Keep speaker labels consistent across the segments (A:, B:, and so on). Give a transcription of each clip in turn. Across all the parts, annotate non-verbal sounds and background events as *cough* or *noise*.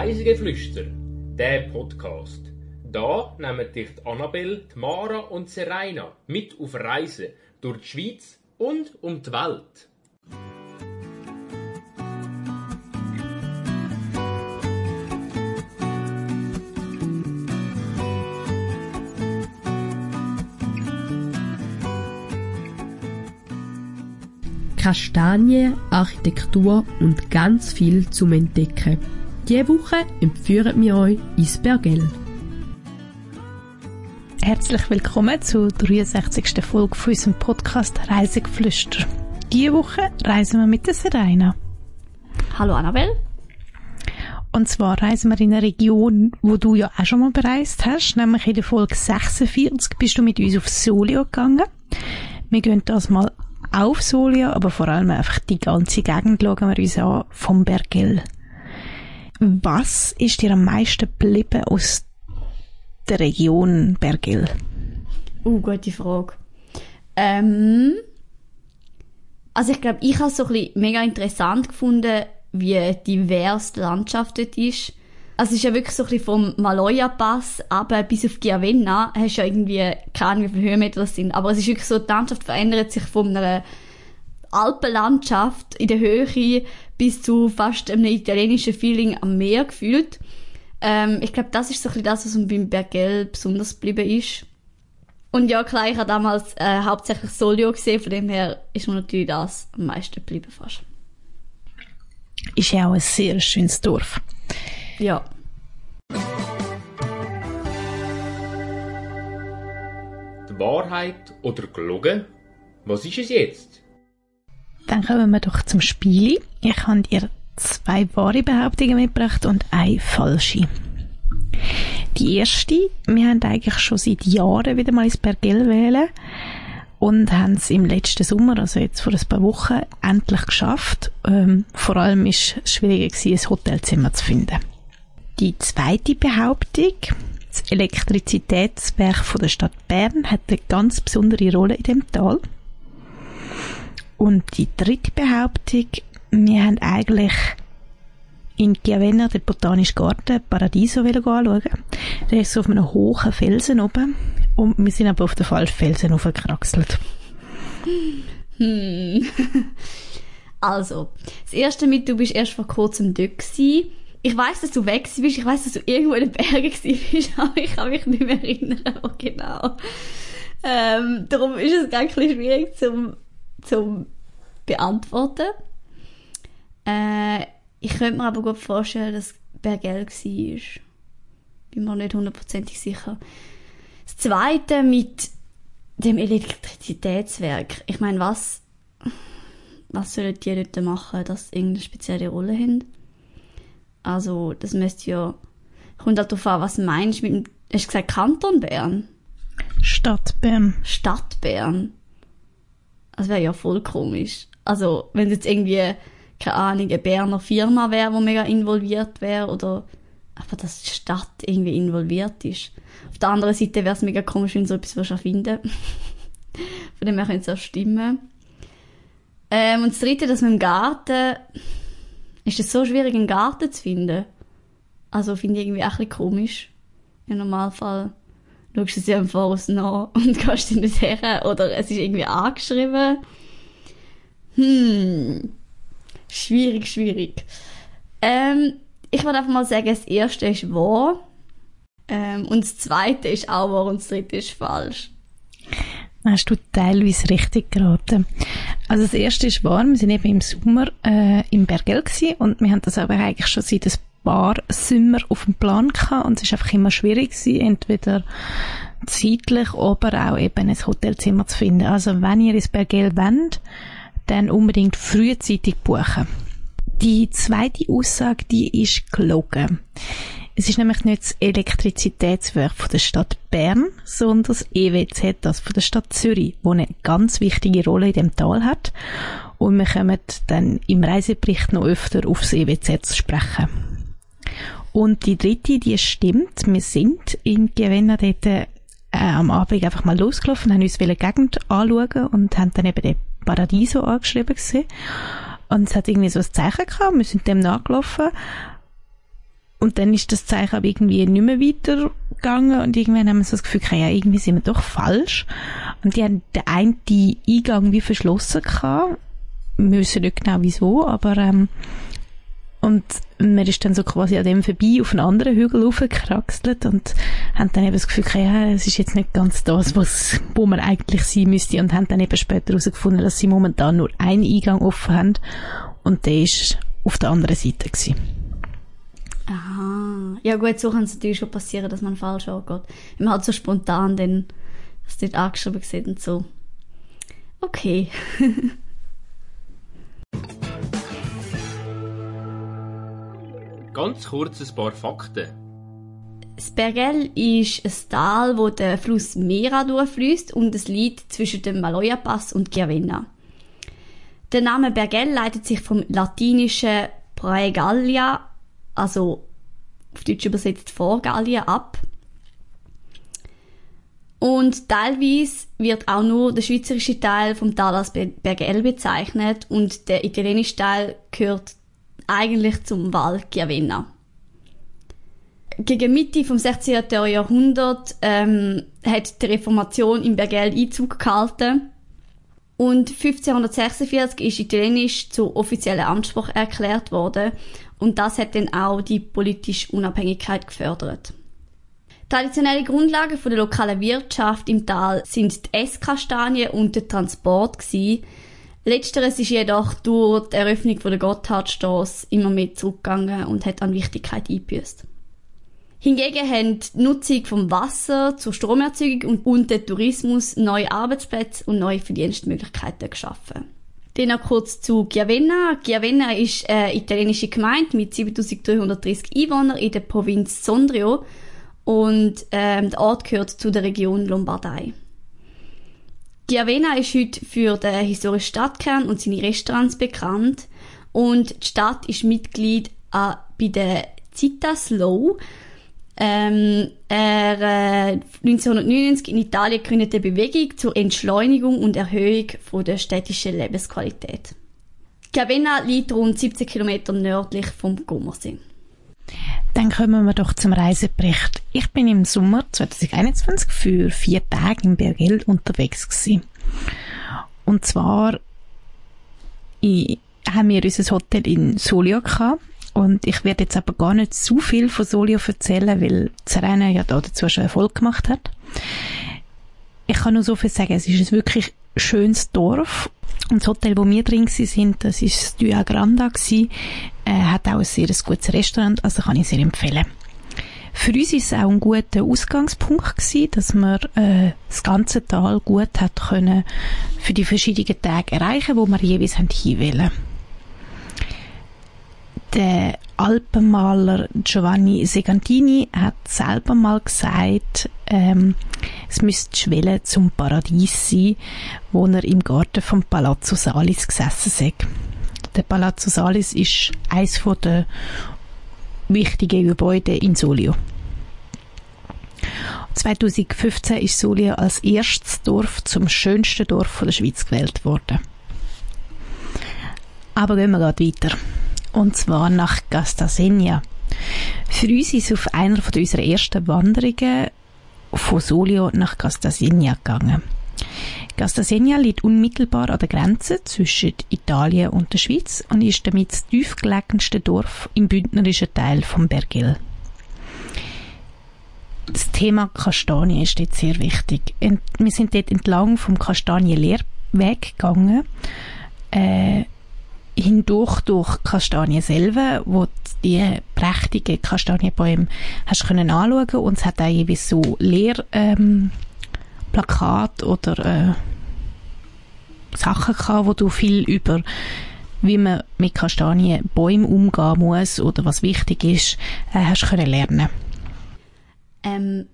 A: Reisegeflüster, der Podcast. Da nehmen dich die Annabelle, Mara und Serena mit auf Reisen durch die Schweiz und um die Welt.
B: Kastanie, Architektur und ganz viel zum Entdecken. Diese Woche empfehlen wir euch ins Bergell.
C: Herzlich willkommen zur 63. Folge von unserem Podcast Reisegeflüster. Diese Woche reisen wir mit der Serena.
D: Hallo Annabelle.
C: Und zwar reisen wir in eine Region, wo du ja auch schon mal bereist hast, nämlich in der Folge 46 bist du mit uns auf Solio gegangen. Wir gehen das mal auf Solio, aber vor allem einfach die ganze Gegend schauen wir uns an vom Bergell. Was ist dir am meisten geblieben aus der Region Bergell?
D: Uh, gute Frage. Ähm, also ich glaube, ich habe es so ein bisschen mega interessant gefunden, wie divers die Landschaft dort ist. Also es ist ja wirklich so ein bisschen vom Maloja-Pass aber bis auf Giavenna hast du ja irgendwie, keine Ahnung, wie viele Höhenmeter das sind, aber es ist wirklich so, die Landschaft verändert sich von einer Alpenlandschaft in der Höhe bis zu fast einem italienischen Feeling am Meer gefühlt. Ähm, ich glaube, das ist so ein bisschen das, was mir beim Bergell besonders geblieben ist. Und ja, klar, ich habe damals äh, hauptsächlich Solio gesehen, von dem her ist mir natürlich das am meisten geblieben fast.
C: Ist ja auch ein sehr schönes Dorf.
D: Ja.
A: Die Wahrheit oder gelogen? Was ist es jetzt?
C: Dann kommen wir doch zum Spiel. Ich habe dir zwei wahre Behauptungen mitgebracht und eine falsche. Die erste, wir haben eigentlich schon seit Jahren wieder mal ins Bergell wählen und haben es im letzten Sommer, also jetzt vor ein paar Wochen, endlich geschafft. Ähm, vor allem ist es schwieriger gewesen, ein Hotelzimmer zu finden. Die zweite Behauptung, das Elektrizitätswerk von der Stadt Bern hat eine ganz besondere Rolle in dem Tal. Und die dritte Behauptung, wir haben eigentlich in Chiavenna den Botanischen Garten Paradiso anschauen. Der ist so auf einem hohen Felsen oben und wir sind aber auf den falschen Felsen aufgekraxelt.
D: Hm. *laughs* also, das erste mit, du bist erst vor kurzem dort gewesen. Ich weiß, dass du weg bist, ich weiß, dass du irgendwo in den Bergen bist, *laughs* aber ich kann mich nicht mehr erinnern, wo genau. Ähm, darum ist es ganz schwierig zum, zum beantworten. Äh, ich könnte mir aber gut vorstellen, dass Bergell war. Bin mir nicht hundertprozentig sicher. Das zweite mit dem Elektrizitätswerk. Ich meine, was, was sollen die Leute machen, dass sie irgendeine spezielle Rolle haben? Also, das müsste ja, kommt halt darauf an, was meinst du mit dem, hast du gesagt Kanton Bern?
C: Stadt Bern.
D: Stadt Bern. Das wäre ja voll komisch. Also, wenn es jetzt irgendwie, keine Ahnung, eine Berner Firma wäre, die mega involviert wäre, oder aber dass die Stadt irgendwie involviert ist. Auf der anderen Seite wäre es mega komisch, wenn so etwas erfinden *laughs* Von dem her könnte es auch stimmen. Ähm, und das dritte, dass man im Garten, ist es so schwierig, einen Garten zu finden? Also finde ich irgendwie auch ein bisschen komisch. Im Normalfall schaust du ja im Voraus nach und *laughs* gehst in das her oder es ist irgendwie angeschrieben. Hm. Schwierig, schwierig. Ähm, ich würde einfach mal sagen, das erste ist wahr. Ähm, und das zweite ist auch wahr und das dritte ist falsch.
C: Hast du teilweise richtig geraten. Also das erste ist wahr, wir sind eben im Sommer äh, im Bergell gewesen und wir haben das aber eigentlich schon seit ein paar Sommer auf dem Plan gehabt und es ist einfach immer schwierig gewesen, entweder zeitlich, aber auch eben ein Hotelzimmer zu finden. Also wenn ihr ins Bergell wollt, dann unbedingt frühzeitig buchen. Die zweite Aussage, die ist gelogen. Es ist nämlich nicht das Elektrizitätswerk von der Stadt Bern, sondern das EWZ, das von der Stadt Zürich, wo eine ganz wichtige Rolle in dem Tal hat. Und wir kommen dann im Reisebericht noch öfter aufs EWZ zu sprechen. Und die dritte, die stimmt. Wir sind in Gewenna dort äh, am Abend einfach mal losgelaufen, haben uns eine Gegend anschauen und haben dann eben den Paradiso angeschrieben gesehen. Und es hat irgendwie so ein Zeichen gehabt, wir sind dem nachgelaufen. Und dann ist das Zeichen aber irgendwie nicht mehr weitergegangen und irgendwann haben wir so das Gefühl, ja, irgendwie sind wir doch falsch. Und die haben den einen Eingang wie verschlossen gehabt. Wir wissen nicht genau wieso, aber ähm, und man ist dann so quasi an dem vorbei auf einen anderen Hügel hochgekraxelt und haben dann eben das Gefühl, ja, es ist jetzt nicht ganz das, was, wo man eigentlich sein müsste und haben dann eben später herausgefunden, dass sie momentan nur einen Eingang offen haben und der ist auf der anderen Seite gewesen.
D: Aha. Ja gut, so kann es natürlich schon passieren, dass man falsch angeht. Wenn man halt so spontan dann das dort angeschrieben sieht und so. Okay. *laughs*
A: Ganz kurz ein paar Fakten.
D: Das Bergell ist ein Tal, wo der Fluss Mera durchfließt und es liegt zwischen dem Maloja-Pass und Chiavenna. Der Name Bergell leitet sich vom latinischen Praegallia, also auf Deutsch übersetzt Vorgallien, ab. Und teilweise wird auch nur der schweizerische Teil vom Tal als Bergell bezeichnet und der italienische Teil gehört eigentlich zum Val Chiavenna. Gegen Mitte vom 16. Jahrhundert ähm, hat die Reformation im Bergell Einzug gehalten und 1546 ist Italienisch zur offiziellen Amtssprache erklärt worden und das hat dann auch die politische Unabhängigkeit gefördert. Traditionelle Grundlagen der lokalen Wirtschaft im Tal sind die Esskastanie und der Transport gewesen. Letzteres ist jedoch durch die Eröffnung der Gotthardstrasse immer mehr zurückgegangen und hat an Wichtigkeit eingebüßt. Hingegen haben die Nutzung vom Wasser zur Stromerzeugung und, und der Tourismus neue Arbeitsplätze und neue Verdienstmöglichkeiten geschaffen. Dann noch kurz zu Chiavenna. Chiavenna ist eine italienische Gemeinde mit 7330 Einwohnern in der Provinz Sondrio und ähm, der Ort gehört zu der Region Lombardei. Chiavenna ist heute für den historischen Stadtkern und seine Restaurants bekannt und die Stadt ist Mitglied äh, bei der Citas Low, ähm, er, äh, 1999 in Italien gegründete Bewegung zur Entschleunigung und Erhöhung von der städtischen Lebensqualität. Chiavenna liegt rund 17 Kilometer nördlich vom Gommersee.
C: Dann kommen wir doch zum Reisebericht. Ich bin im Sommer 2021 für vier Tage in Bergell unterwegs gewesen. Und zwar ich, haben wir unser Hotel in Solio gehabt und ich werde jetzt aber gar nicht zu viel von Solio erzählen, weil Serena ja da dazu schon Erfolg gemacht hat. Ich kann nur so viel sagen, es ist ein wirklich schönes Dorf. Und das Hotel, wo wir drin sind, das ist das Dua Granda gewesen, äh, hat auch ein sehr gutes Restaurant, also kann ich sehr empfehlen. Für uns ist es auch ein guter Ausgangspunkt gewesen, dass wir äh, das ganze Tal gut hat können für die verschiedenen Tage erreichen, wo wir jeweils hinwählen der Alpenmaler Giovanni Segantini hat selber mal gesagt, ähm, es müsste Schwelle zum Paradies sein, wo er im Garten vom Palazzo Salis gesessen sei. Der Palazzo Salis ist eines der wichtigen Gebäude in Solio. 2015 ist Solio als erstes Dorf zum schönsten Dorf der Schweiz gewählt worden. Aber gehen wir gerade weiter und zwar nach Gastasenia. Für uns ist auf einer von unserer ersten Wanderungen von Solio nach Gastasenia gegangen. Gastasenia liegt unmittelbar an der Grenze zwischen Italien und der Schweiz und ist damit das tiefgelegenste Dorf im bündnerischen Teil von Bergil. Das Thema Kastanien ist dort sehr wichtig. Wir sind dort entlang vom Kastanienlehrweg gegangen. Äh, hindurch durch Kastanien selber, wo die prächtigen Kastanienbäume hast können anschauen und es hat auch jeweils so Lehrplakat ähm, oder äh, Sachen gehabt, wo du viel über wie man mit Kastanienbäumen umgehen muss oder was wichtig ist, äh, hast können lernen.
D: Ähm,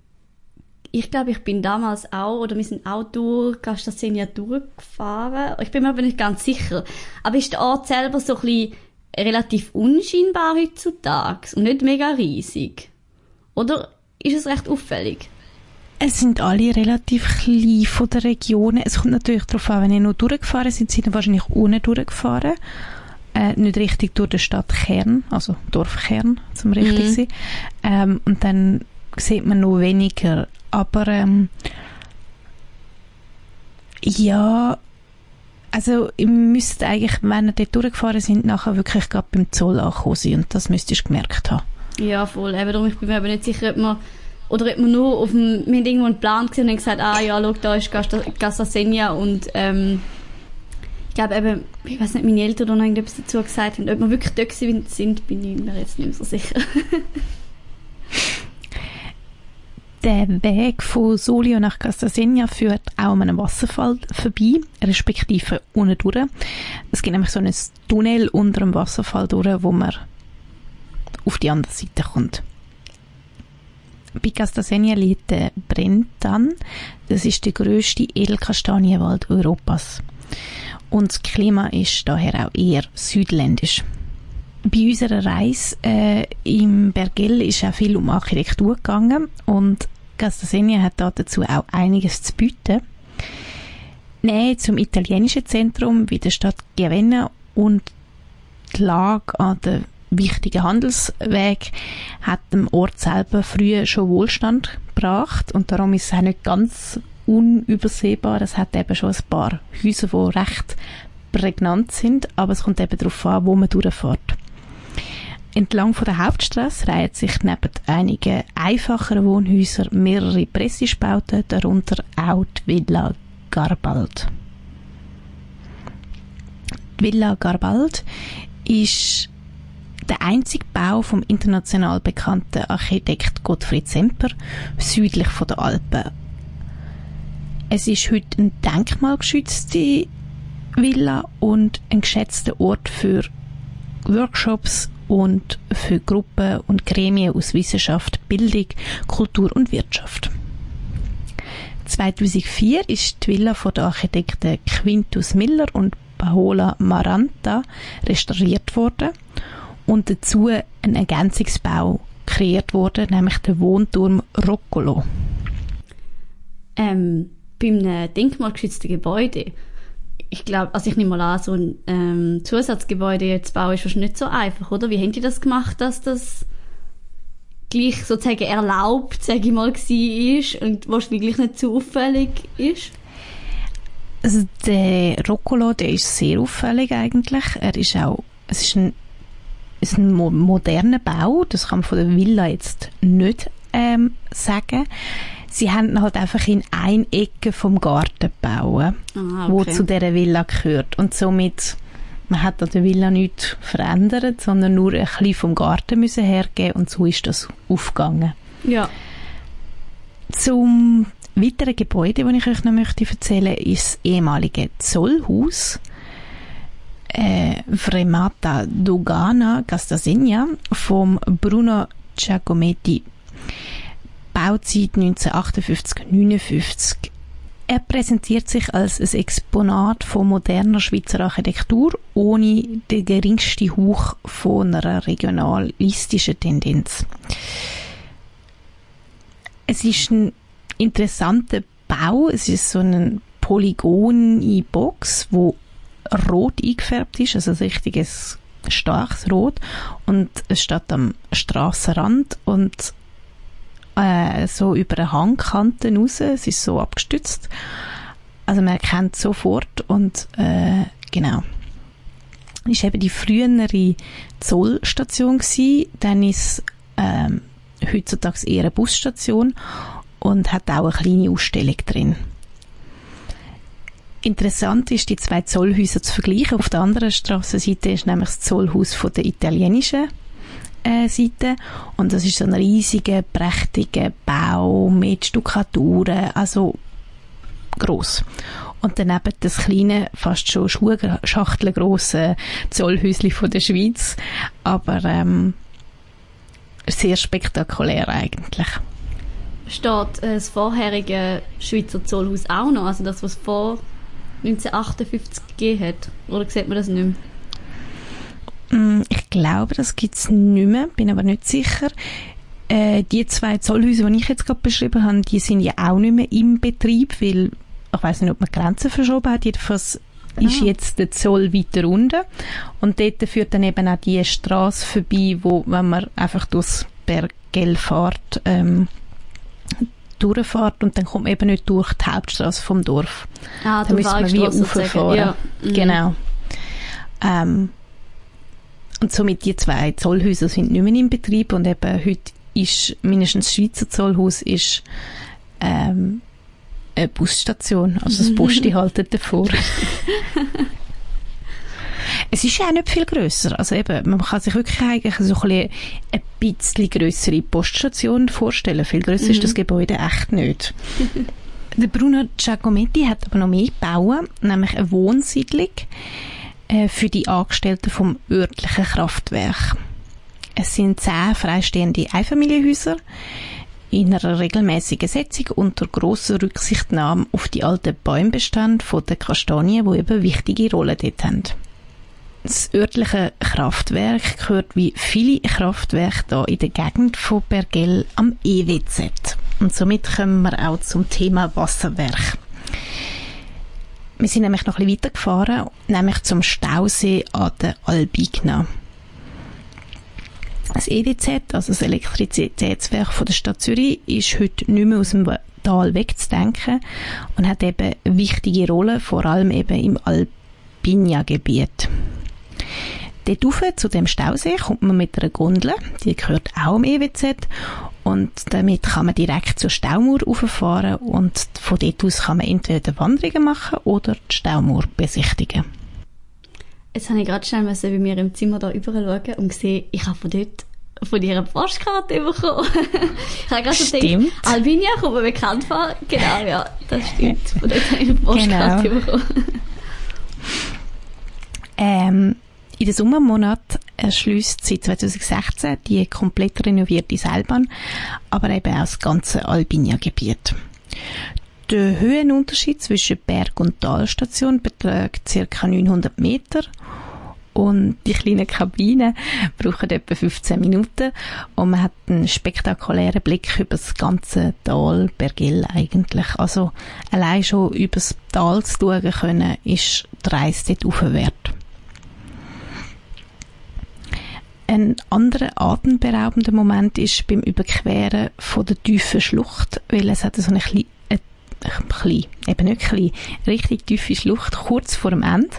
D: ich glaube, ich bin damals auch, oder wir sind auch durch Gastasenia durchgefahren. Ich bin mir aber nicht ganz sicher. Aber ist der Ort selber so ein bisschen relativ unscheinbar heutzutage und nicht mega riesig? Oder ist es recht auffällig?
C: Es sind alle relativ klein von der Region. Es kommt natürlich darauf an, wenn ihr nur durchgefahren sind, sind ihr wahrscheinlich ohne durchgefahren. äh, nicht richtig durch den Stadtkern, also Dorfkern, zum richtig
D: Mhm.
C: sein. Ähm, und dann sieht man noch weniger. Aber ähm, ja, also ihr müsst eigentlich, wenn ihr dort durchgefahren sind, nachher wirklich gerade beim Zoll angekommen sein. Und das müsstest du gemerkt haben.
D: Ja, voll. Eben darum, ich bin mir aber nicht sicher, ob man, oder ob man nur auf dem, wir haben irgendwo einen Plan gesehen und gesagt, ah ja, schau, da ist Gastasenia und, ähm, ich glaube eben, ich weiß nicht, meine Eltern noch irgendetwas dazu gesagt haben. Ob wir wirklich dort sind, bin ich mir jetzt nicht mehr so sicher. *laughs*
C: Der Weg von Solio nach Castasegna führt auch an einem Wasserfall vorbei, respektive unten durch. Es gibt nämlich so ein Tunnel unter dem Wasserfall durch, wo man auf die andere Seite kommt. Bei Castasegna liegt der Brentan. Das ist der grösste Edelkastanienwald Europas. Und das Klima ist daher auch eher südländisch. Bei unserer Reise äh, im Bergell ist auch viel um Architektur gegangen und Castasegna hat da dazu auch einiges zu bieten. Nähe zum italienischen Zentrum wie der Stadt Chiavenna und die Lage an den wichtigen Handelsweg hat dem Ort selber früher schon Wohlstand gebracht und darum ist es auch nicht ganz unübersehbar. Es hat eben schon ein paar Häuser, die recht prägnant sind, aber es kommt eben darauf an, wo man durchfährt. Entlang von der Hauptstraße reihen sich neben einigen einfacheren Wohnhäusern mehrere Prestigebauten, darunter auch die Villa Garbald. Die Villa Garbald ist der einzige Bau vom international bekannten Architekt Gottfried Semper südlich von der Alpen. Es ist heute eine denkmalgeschützte Villa und ein geschätzter Ort für Workshops und für Gruppen und Gremien aus Wissenschaft, Bildung, Kultur und Wirtschaft. 2004 ist die Villa von den Architekten Quintus Miller und Paola Maranta restauriert worden und dazu ein Ergänzungsbau kreiert worden, nämlich der Wohnturm Roccolo.
D: ähm, bei einem denkmalgeschützten Gebäude, ich glaube, also ich nehme mal an, so ein ähm, Zusatzgebäude zu bauen ist wahrscheinlich nicht so einfach, oder? Wie haben die das gemacht, dass das gleich sozusagen erlaubt, sage ich mal, war und wahrscheinlich nicht zu auffällig ist?
C: Also der Roccolo, der ist sehr auffällig eigentlich. Er ist auch, es ist ein, es ist ein mo moderner Bau, das kann man von der Villa jetzt nicht ähm, sagen. Sie haben halt einfach in ein Ecke vom Garten bauen,
D: Ah,
C: wo
D: okay.
C: zu dieser Villa gehört. Und somit, man hat an der Villa nichts verändert, sondern nur ein bisschen vom Garten müssen hergeben und so ist das aufgegangen.
D: Ja,
C: Zum weiteren Gebäude, das ich euch noch möchte erzählen, ist das ehemalige Zollhaus äh, Fremata Dogana Castasegna vom Bruno Giacometti. Bauzeit 1958-59. Er präsentiert sich als ein Exponat von moderner Schweizer Architektur ohne den geringsten Hauch von einer regionalistischen Tendenz. Es ist ein interessanter Bau. Es ist so ein Polygon in Box, wo rot eingefärbt ist, also ein richtiges starkes Rot und es steht am Strassenrand und äh, so über eine Hangkante raus. Es ist so abgestützt. Also man erkennt sofort und äh, genau. Ist eben die frühere Zollstation gsi, dann ist ähm, heutzutage eher eine Busstation und hat auch eine kleine Ausstellung drin. Interessant ist, die zwei Zollhäuser zu vergleichen. Auf der anderen Strassenseite ist nämlich das Zollhaus von der italienischen Seite und das ist so ein riesiger, prächtiger Bau mit Stuckaturen, also groß. Und daneben das kleine, fast schon schuhschachtelgrosse Zollhäusli von der Schweiz, aber ähm, sehr spektakulär eigentlich.
D: steht äh, das vorherige Schweizer Zollhaus auch noch, also das, was vor 1958 gegeben hat? Oder sieht man das nicht mehr?
C: Mm, Ich glaube, das gibt's nicht mehr, bin aber nicht sicher. Äh, die zwei Zollhäuser, die ich jetzt gerade beschrieben habe, die sind ja auch nicht mehr im Betrieb, weil ich weiß nicht, ob man Grenzen verschoben hat. Jedenfalls ist
D: Ah.
C: jetzt der Zoll weiter unten und dort führt dann eben auch die Straße vorbei, wo, wenn man einfach durchs Berggell fährt, ähm, durchfährt und dann kommt man eben nicht durch die Hauptstraße vom Dorf.
D: Ah,
C: Da müssen wir wie rauffahren.
D: Ja. mhm.
C: Genau. Ähm, und somit die zwei Zollhäuser sind nicht mehr in Betrieb und eben heute ist mindestens das Schweizer Zollhaus ist ähm, eine Busstation, also das Posti *laughs* haltet davor. es ist ja auch nicht viel grösser, also eben, man kann sich wirklich eigentlich so ein bisschen, grössere Poststation vorstellen. Viel grösser ist das Gebäude echt nicht. Der Bruno Giacometti hat aber noch mehr gebaut, nämlich eine Wohnsiedlung für die Angestellten vom örtlichen Kraftwerk. Es sind zehn freistehende Einfamilienhäuser in einer regelmäßigen Setzung unter grosser Rücksichtnahme auf die alten Bäumbestände von der Kastanien, die eben wichtige Rolle dort haben. Das örtliche Kraftwerk gehört wie viele Kraftwerke da in der Gegend von Bergell am EWZ. Und somit kommen wir auch zum Thema Wasserwerk. Wir sind nämlich noch ein bisschen weitergefahren, nämlich zum Stausee an der Albigna. Das EWZ, also das Elektrizitätswerk von der Stadt Zürich, ist heute nicht mehr aus dem Tal wegzudenken und hat eben wichtige Rolle, vor allem eben im Albinia-Gebiet. Dort rauf, zu dem Stausee kommt man mit einer Gondel, die gehört auch am EWZ und damit kann man direkt zur Staumauer rauffahren und von dort aus kann man entweder Wanderungen machen oder die Staumauer besichtigen.
D: Jetzt habe ich gerade schnell müssen bei mir im Zimmer da überall schauen und gesehen, ich habe von dort von ihrer Postkarte bekommen. *laughs* ich habe gerade so gedacht,
C: Stimmt.
D: Albinia kommt mir bekannt vor. Genau, ja, das stimmt. Von dort habe ich eine Postkarte
C: Genau.
D: bekommen.
C: Ähm, in den Sommermonaten erschließt seit 2016 die komplett renovierte Seilbahn, aber eben auch das ganze Albinia-Gebiet. Der Höhenunterschied zwischen Berg- und Talstation beträgt ca. 900 Meter und die kleinen Kabinen brauchen etwa 15 Minuten und man hat einen spektakulären Blick über das ganze Tal Bergell eigentlich. Also allein schon über das Tal zu schauen können, ist die Reise dort aufwärts. Ein anderer atemberaubender Moment ist beim Überqueren von der tiefen Schlucht, weil es hat so eine kleine, äh, klein, eben nicht klein, richtig tiefe Schlucht kurz vor dem Ende,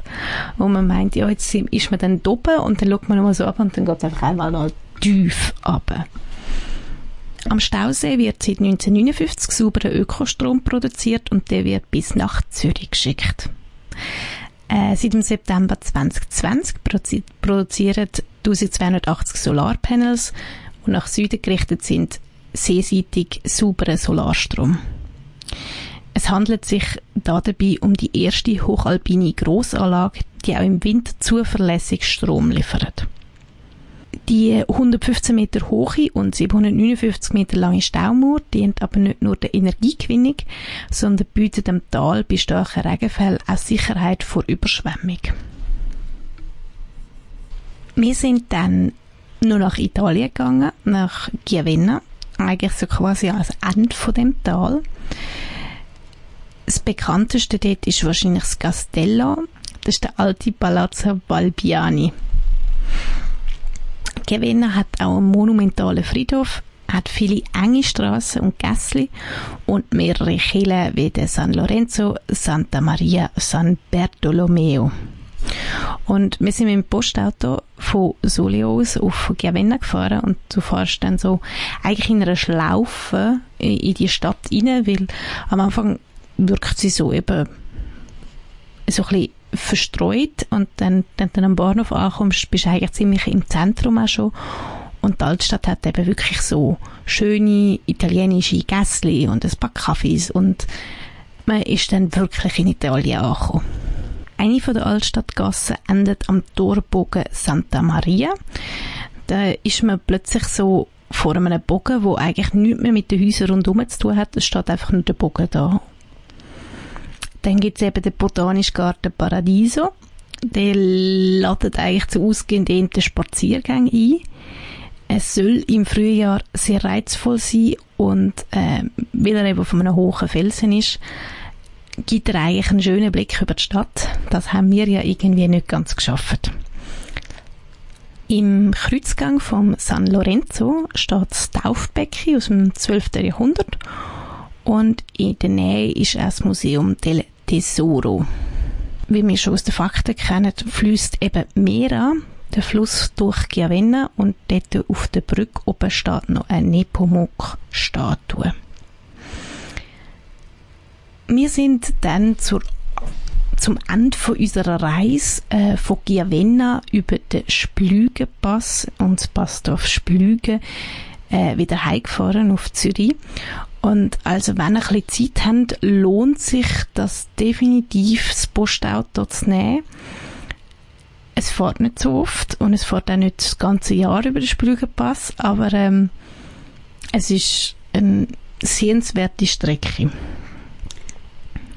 C: wo man meint, ja, jetzt ist man dann da oben und dann schaut man nochmal so ab und dann geht es einfach einmal noch tief ab. Am Stausee wird seit 1959 sauberer Ökostrom produziert und der wird bis nach Zürich geschickt. Äh, seit dem September 2020 prozi- produzieren 1280 Solarpanels, die nach Süden gerichtet sind, seeseitig sauberen Solarstrom. Es handelt sich da dabei um die erste hochalpine Grossanlage, die auch im Winter zuverlässig Strom liefert. Die 115 Meter hohe und 759 Meter lange Staumauer dient aber nicht nur der Energiegewinnung, sondern bietet dem Tal bei starken Regenfällen auch Sicherheit vor Überschwemmung. Wir sind dann nur nach Italien gegangen, nach Chiavenna, eigentlich so quasi als Ende von dem Tal. Das bekannteste dort ist wahrscheinlich das Castello, das ist der alte Palazzo Balbiani. Chiavenna hat auch einen monumentalen Friedhof, hat viele enge Straßen und Gässli und mehrere Kirchen wie der San Lorenzo, Santa Maria, San Bartolomeo. Und wir sind mit dem Postauto von Soli aus auf Chiavenna gefahren und du fährst dann so eigentlich in einer Schlaufe in die Stadt rein, weil am Anfang wirkt sie so eben so ein bisschen verstreut und dann, dann, dann am Bahnhof ankommst, bist du eigentlich ziemlich im Zentrum auch schon und die Altstadt hat eben wirklich so schöne italienische Gässli und ein paar Kaffees und man ist dann wirklich in Italien angekommen. Eine von der Altstadtgassen endet am Torbogen Santa Maria. Da ist man plötzlich so vor einem Bogen, wo eigentlich nichts mehr mit den Häusern rundherum zu tun hat. Es steht einfach nur der Bogen da. Dann gibt es eben den Botanischen Garten Paradiso. Der ladet eigentlich zu ausgedehnten Spaziergängen ein. Es soll im Frühjahr sehr reizvoll sein und äh, weil er eben auf einem hohen Felsen ist, gibt er eigentlich einen schönen Blick über die Stadt. Das haben wir ja irgendwie nicht ganz geschafft. Im Kreuzgang vom San Lorenzo steht das Taufbecken aus dem 12. Jahrhundert und in der Nähe ist auch das Museum del Tesoro. Wie wir schon aus den Fakten kennen, fließt eben Mera, der Fluss durch Chiavenna und dort auf der Brücke oben steht noch eine Nepomuk-Statue. Wir sind dann zur, zum Ende unserer Reise äh, von Chiavenna über den Splügenpass und das Passdorf Splügen äh, wieder heimgefahren auf Zürich. Und also wenn ihr ein bisschen Zeit habt, lohnt sich das definitiv, das Postauto zu nehmen. Es fährt nicht so oft und es fährt auch nicht das ganze Jahr über den Splügenpass, aber ähm, es ist eine sehenswerte Strecke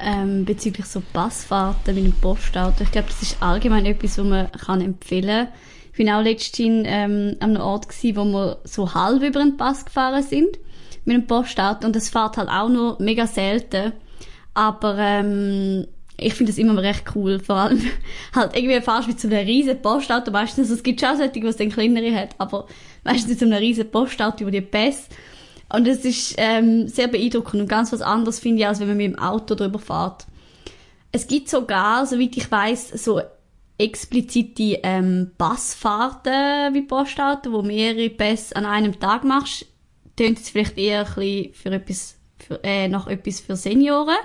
D: ähm, bezüglich so Passfahrten mit dem Postauto. Ich glaube, das ist allgemein etwas, was man kann empfehlen kann. Ich bin auch letztens ähm, an einem Ort gewesen, wo wir so halb über den Pass gefahren sind mit dem Postauto und das fährt halt auch nur mega selten. Aber ähm, ich finde das immer recht cool. Vor allem *laughs* halt irgendwie fast mit so einem riesen Postauto. Meistens, es gibt schon solche, die es dann kleinere hat, aber meistens mit so einem riesen Postauto über die Pässe und es ist ähm, sehr beeindruckend und ganz was anderes finde ich, als wenn man mit dem Auto drüber fährt. Es gibt sogar, soweit ich weiß, so explizite ähm, Passfahrten wie Postauto, wo mehrere Pässe an einem Tag machst. Tönt es vielleicht eher ein bisschen für etwas, für, äh, nach etwas für Senioren.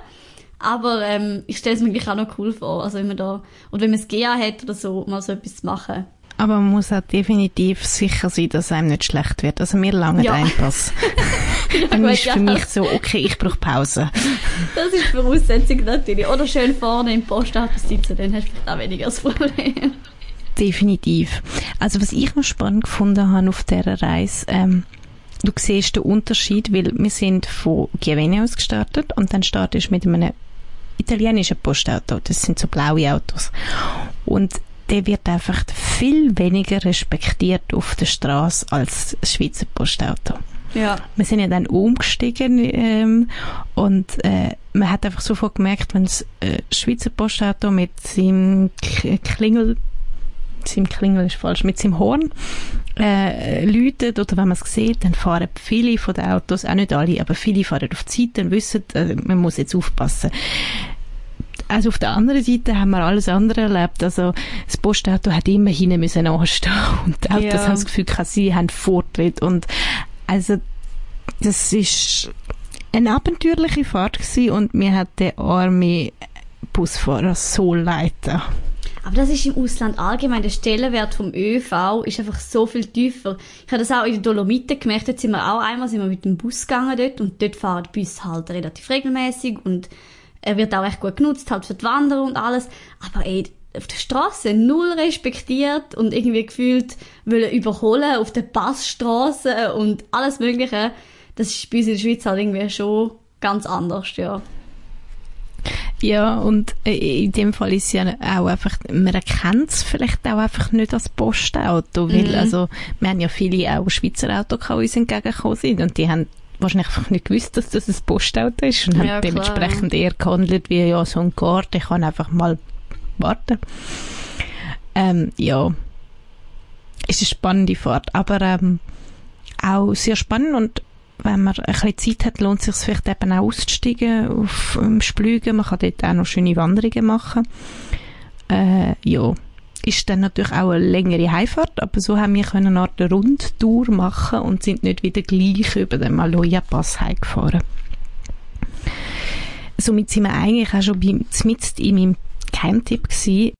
D: Aber ähm, ich stelle es mir auch noch cool vor, also wenn man da, oder wenn man es GA hat oder so, mal so etwas zu machen.
C: Aber man muss auch definitiv sicher sein, dass einem nicht schlecht wird. Also mir lange ja. ein Pass. *laughs* ja, Dann ist für mich so, okay, ich brauche Pause.
D: Das ist die Voraussetzung natürlich. Oder schön vorne im Postauto sitzen, dann hast du vielleicht auch weniger das Problem.
C: Definitiv. Also was ich noch spannend gefunden habe auf dieser Reise, ähm, du siehst den Unterschied, weil wir sind von Chiavenna aus gestartet und dann startest du mit einem italienischen Postauto. Das sind so blaue Autos. Und der wird einfach viel weniger respektiert auf der Straße als das Schweizer Postauto.
D: Ja.
C: Wir sind ja dann umgestiegen ähm, und äh, man hat einfach sofort gemerkt, wenn das äh, Schweizer Postauto mit seinem Klingel seinem Klingel ist falsch, mit seinem Horn äh, läutet oder wenn man es sieht, dann fahren viele von den Autos, auch nicht alle, aber viele fahren auf die Seite und wissen, äh, man muss jetzt aufpassen also auf der anderen Seite haben wir alles andere erlebt. Also das Postauto hat immer hinten müssen anstehen *laughs* und die Autos ja. haben das Gefühl, sie haben Vortritt und also das ist eine abenteuerliche Fahrt gewesen und mir hat der arme Busfahrer so leid.
D: Aber das ist im Ausland allgemein. Der Stellenwert vom ÖV ist einfach so viel tiefer. Ich habe das auch in den Dolomiten gemerkt. Jetzt sind wir auch einmal sind wir mit dem Bus gegangen dort und dort fahren die Busse halt relativ regelmäßig und er wird auch echt gut genutzt, halt für die Wanderer und alles. Aber ey, auf der Straße null respektiert und irgendwie gefühlt wollen überholen auf der Passstraße und alles Mögliche. Das ist bei uns in der Schweiz halt irgendwie schon ganz anders, ja.
C: Ja, und in dem Fall ist ja auch einfach, man erkennt es vielleicht auch einfach nicht als Postauto, weil, mhm. also, wir haben ja viele auch Schweizer Autos, die uns entgegengekommen sind und die haben wahrscheinlich einfach nicht gewusst, dass das ein Postauto ist und ja, haben dementsprechend eher gehandelt wie ja so ein Guard, ich kann einfach mal warten. Ähm, ja, ist eine spannende Fahrt, aber ähm, auch sehr spannend und wenn man ein bisschen Zeit hat, lohnt es sich vielleicht eben auch auszusteigen auf um Splügen. Man kann dort auch noch schöne Wanderungen machen. Äh, ja, ist dann natürlich auch eine längere Heimfahrt, aber so haben wir eine Art Rundtour machen und sind nicht wieder gleich über den Maloja-Pass heimgefahren. Somit sind wir eigentlich auch schon beim, mitten in meinem Geheimtipp gewesen.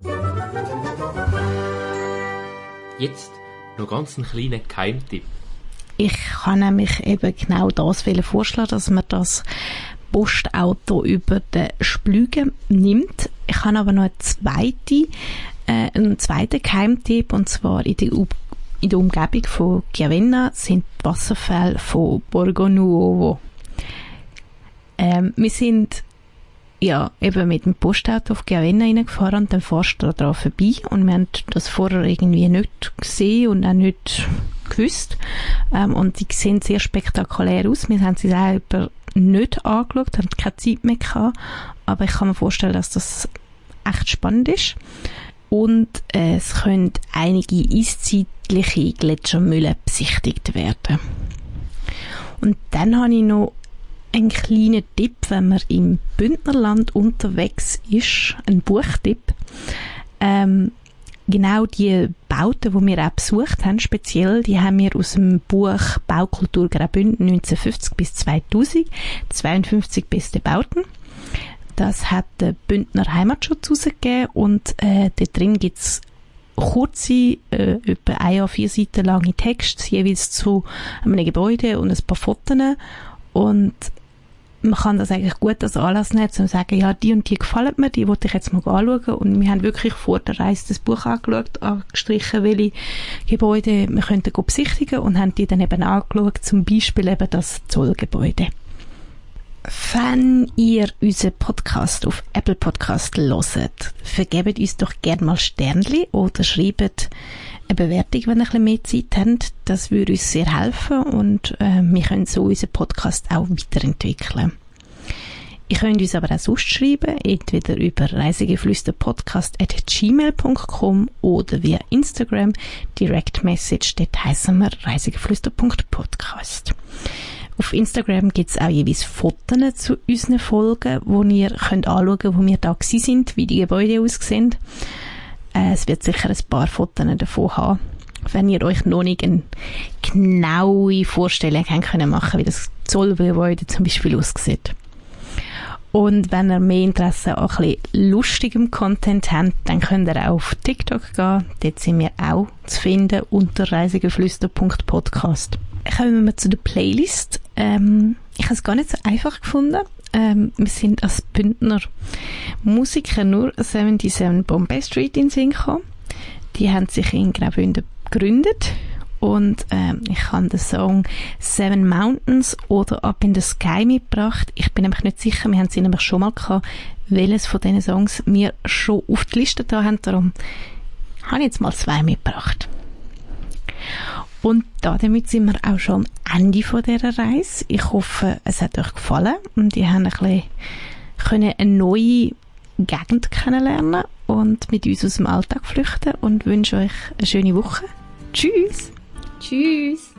A: Jetzt noch ganz einen kleinen Geheimtipp.
C: Ich kann nämlich eben genau das vorschlagen, dass man das Postauto über den Splügen nimmt. Ich habe aber noch eine zweite äh, ein zweiter Geheimtipp, und zwar in der, in der Umgebung von Chiavenna sind die Wasserfälle von Borgo Nuovo. Ähm, wir sind ja, eben mit dem Postauto auf Chiavenna reingefahren und dann fährst du daran vorbei und wir haben das vorher irgendwie nicht gesehen und auch nicht gewusst. Ähm, und die sehen sehr spektakulär aus. Wir haben sie selber nicht angeschaut, haben keine Zeit mehr gehabt. Aber ich kann mir vorstellen, dass das echt spannend ist. Und äh, es können einige eiszeitliche Gletschermühlen besichtigt werden. Und dann habe ich noch einen kleinen Tipp, wenn man im Bündnerland unterwegs ist, ein Buchtipp. Ähm, genau die Bauten, die wir auch besucht haben, speziell, die haben wir aus dem Buch Baukultur Graubünden 1950 bis 2000, 52 beste Bauten. Das hat der Bündner Heimatschutz herausgegeben und äh, dort drin gibt's kurze, äh, etwa ein oder vier Seiten lange Texte, jeweils zu einem Gebäude und ein paar Fotos. Und man kann das eigentlich gut als Anlass nehmen, um zu sagen, ja, die und die gefallen mir, die wollte ich jetzt mal anschauen. Und wir haben wirklich vor der Reise das Buch angeschaut, angestrichen, welche Gebäude wir könnten besichtigen und haben die dann eben angeschaut, zum Beispiel eben das Zollgebäude. Wenn ihr unseren Podcast auf Apple Podcast loset, vergebt uns doch gerne mal Sternli oder schreibt eine Bewertung, wenn ihr ein bisschen mehr Zeit habt. Das würde uns sehr helfen und äh, wir können so unseren Podcast auch weiterentwickeln. Ihr könnt uns aber auch sonst schreiben, entweder über reisegeflüsterpodcast.gmail.com oder via Instagram Direct Message, dort heissen wir reisegeflüster.podcast. Auf Instagram gibt es auch jeweils Fotos zu unseren Folgen, wo ihr könnt anschauen könnt, wo wir da sind, wie die Gebäude aussehen. Äh, es wird sicher ein paar Fotos davon haben, wenn ihr euch noch nicht eine genaue Vorstellung haben können machen, wie das Zollgebäude zum Beispiel aussieht. Und wenn ihr mehr Interesse an ein bisschen lustigem Content habt, dann könnt ihr auch auf TikTok gehen. Dort sind wir auch zu finden unter reisegeflüster.podcast. Kommen wir zu der Playlist. Ähm, ich habe es gar nicht so einfach gefunden. Ähm, wir sind als Bündner Musiker nur 77 Bombay Street in Sinn gekommen. Die haben sich in Graubünden gegründet und ähm, ich habe den Song Seven Mountains oder Up in the Sky mitgebracht. Ich bin nämlich nicht sicher, wir haben sie nämlich schon mal gehabt, welches von diesen Songs wir schon auf die Liste da haben. Darum habe ich jetzt mal zwei mitgebracht. Und da damit sind wir auch schon am Ende dieser Reise. Ich hoffe, es hat euch gefallen und ihr habt ein bisschen eine neue Gegend kennenlernen und mit uns aus dem Alltag flüchten und wünsche euch eine schöne Woche. Tschüss!
D: Tschüss!